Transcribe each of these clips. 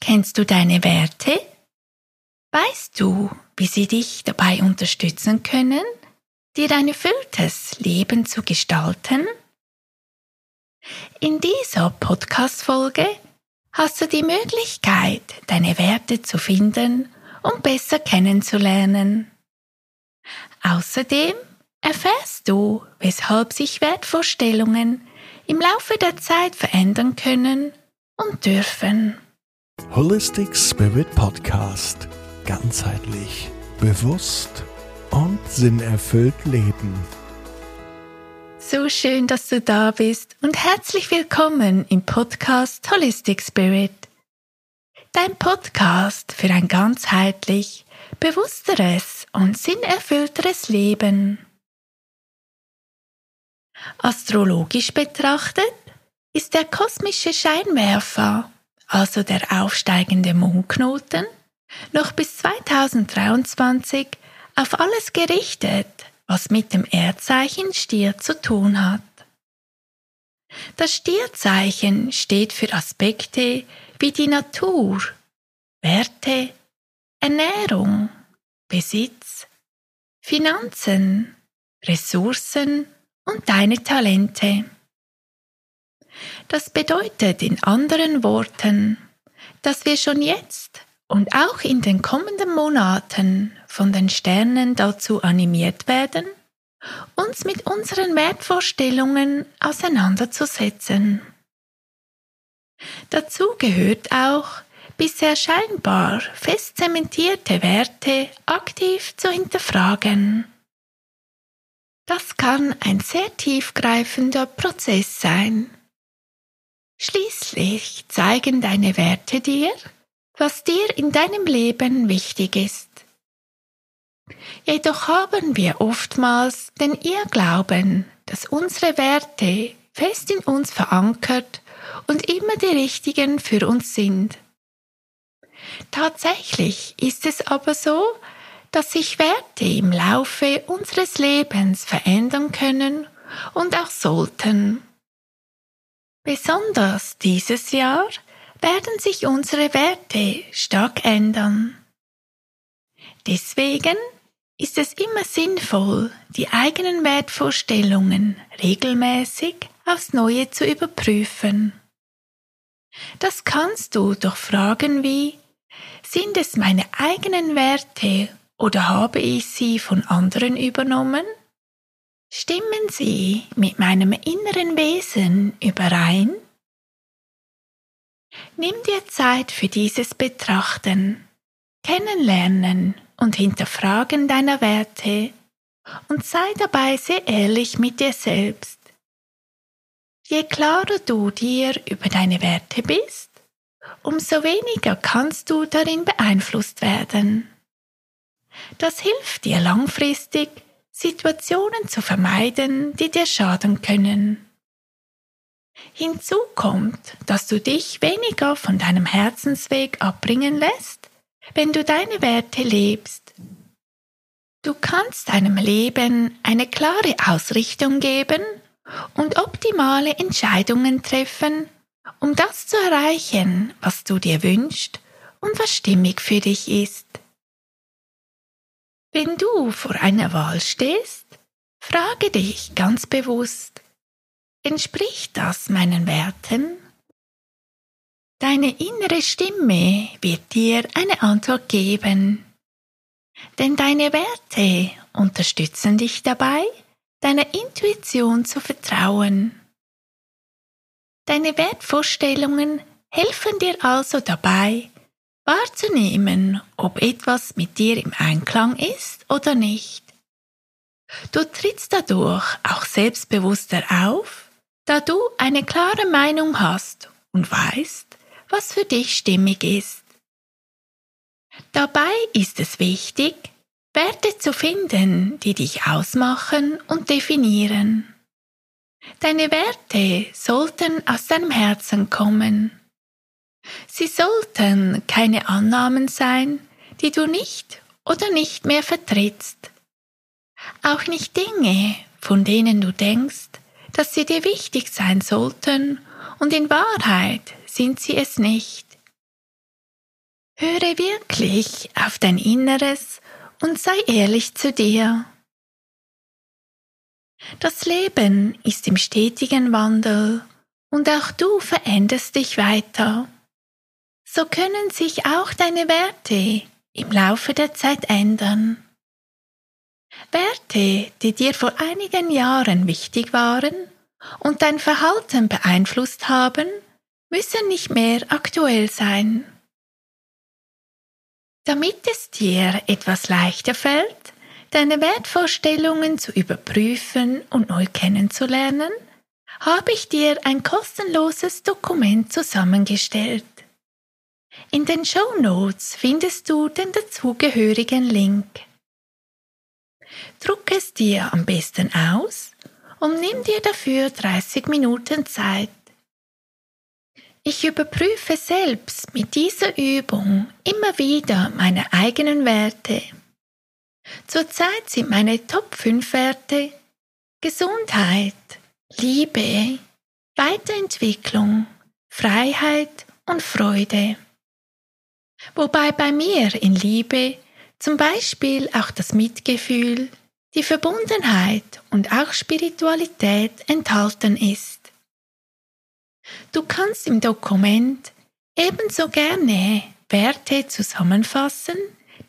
Kennst du deine Werte? Weißt du, wie sie dich dabei unterstützen können, dir ein erfülltes Leben zu gestalten? In dieser Podcast-Folge hast du die Möglichkeit, deine Werte zu finden und besser kennenzulernen. Außerdem erfährst du, weshalb sich Wertvorstellungen im Laufe der Zeit verändern können und dürfen. Holistic Spirit Podcast. Ganzheitlich, bewusst und sinnerfüllt leben. So schön, dass du da bist und herzlich willkommen im Podcast Holistic Spirit. Dein Podcast für ein ganzheitlich, bewussteres und sinnerfüllteres Leben. Astrologisch betrachtet ist der kosmische Scheinwerfer also der aufsteigende Mondknoten, noch bis 2023 auf alles gerichtet, was mit dem Erdzeichen Stier zu tun hat. Das Stierzeichen steht für Aspekte wie die Natur, Werte, Ernährung, Besitz, Finanzen, Ressourcen und deine Talente. Das bedeutet in anderen Worten, dass wir schon jetzt und auch in den kommenden Monaten von den Sternen dazu animiert werden, uns mit unseren Wertvorstellungen auseinanderzusetzen. Dazu gehört auch, bisher scheinbar fest zementierte Werte aktiv zu hinterfragen. Das kann ein sehr tiefgreifender Prozess sein Schließlich zeigen deine Werte dir, was dir in deinem Leben wichtig ist. Jedoch haben wir oftmals den Irrglauben, dass unsere Werte fest in uns verankert und immer die richtigen für uns sind. Tatsächlich ist es aber so, dass sich Werte im Laufe unseres Lebens verändern können und auch sollten. Besonders dieses Jahr werden sich unsere Werte stark ändern. Deswegen ist es immer sinnvoll, die eigenen Wertvorstellungen regelmäßig aufs Neue zu überprüfen. Das kannst du durch Fragen wie Sind es meine eigenen Werte oder habe ich sie von anderen übernommen? Stimmen sie mit meinem inneren Wesen überein? Nimm dir Zeit für dieses Betrachten, Kennenlernen und Hinterfragen deiner Werte und sei dabei sehr ehrlich mit dir selbst. Je klarer du dir über deine Werte bist, umso weniger kannst du darin beeinflusst werden. Das hilft dir langfristig, Situationen zu vermeiden, die dir schaden können. Hinzu kommt, dass du dich weniger von deinem Herzensweg abbringen lässt, wenn du deine Werte lebst. Du kannst deinem Leben eine klare Ausrichtung geben und optimale Entscheidungen treffen, um das zu erreichen, was du dir wünschst und was stimmig für dich ist. Wenn du vor einer Wahl stehst, frage dich ganz bewusst, entspricht das meinen Werten? Deine innere Stimme wird dir eine Antwort geben, denn deine Werte unterstützen dich dabei, deiner Intuition zu vertrauen. Deine Wertvorstellungen helfen dir also dabei, wahrzunehmen, ob etwas mit dir im Einklang ist oder nicht. Du trittst dadurch auch selbstbewusster auf, da du eine klare Meinung hast und weißt, was für dich stimmig ist. Dabei ist es wichtig, Werte zu finden, die dich ausmachen und definieren. Deine Werte sollten aus deinem Herzen kommen. Sie sollten keine Annahmen sein, die du nicht oder nicht mehr vertrittst. Auch nicht Dinge, von denen du denkst, dass sie dir wichtig sein sollten und in Wahrheit sind sie es nicht. Höre wirklich auf dein Inneres und sei ehrlich zu dir. Das Leben ist im stetigen Wandel und auch du veränderst dich weiter. So können sich auch deine Werte im Laufe der Zeit ändern. Werte, die dir vor einigen Jahren wichtig waren und dein Verhalten beeinflusst haben, müssen nicht mehr aktuell sein. Damit es dir etwas leichter fällt, deine Wertvorstellungen zu überprüfen und neu kennenzulernen, habe ich dir ein kostenloses Dokument zusammengestellt. In den Show Notes findest du den dazugehörigen Link. Druck es dir am besten aus und nimm dir dafür 30 Minuten Zeit. Ich überprüfe selbst mit dieser Übung immer wieder meine eigenen Werte. Zurzeit sind meine Top 5 Werte Gesundheit, Liebe, Weiterentwicklung, Freiheit und Freude. Wobei bei mir in Liebe zum Beispiel auch das Mitgefühl, die Verbundenheit und auch Spiritualität enthalten ist. Du kannst im Dokument ebenso gerne Werte zusammenfassen,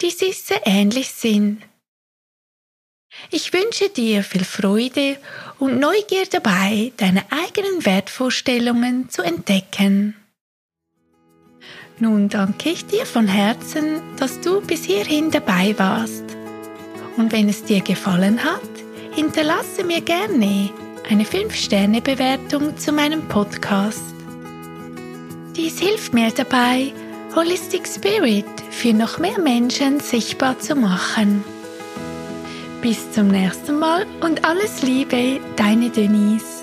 die sich sehr ähnlich sind. Ich wünsche dir viel Freude und Neugier dabei, deine eigenen Wertvorstellungen zu entdecken. Nun danke ich dir von Herzen, dass du bis hierhin dabei warst. Und wenn es dir gefallen hat, hinterlasse mir gerne eine 5-Sterne-Bewertung zu meinem Podcast. Dies hilft mir dabei, Holistic Spirit für noch mehr Menschen sichtbar zu machen. Bis zum nächsten Mal und alles Liebe, deine Denise.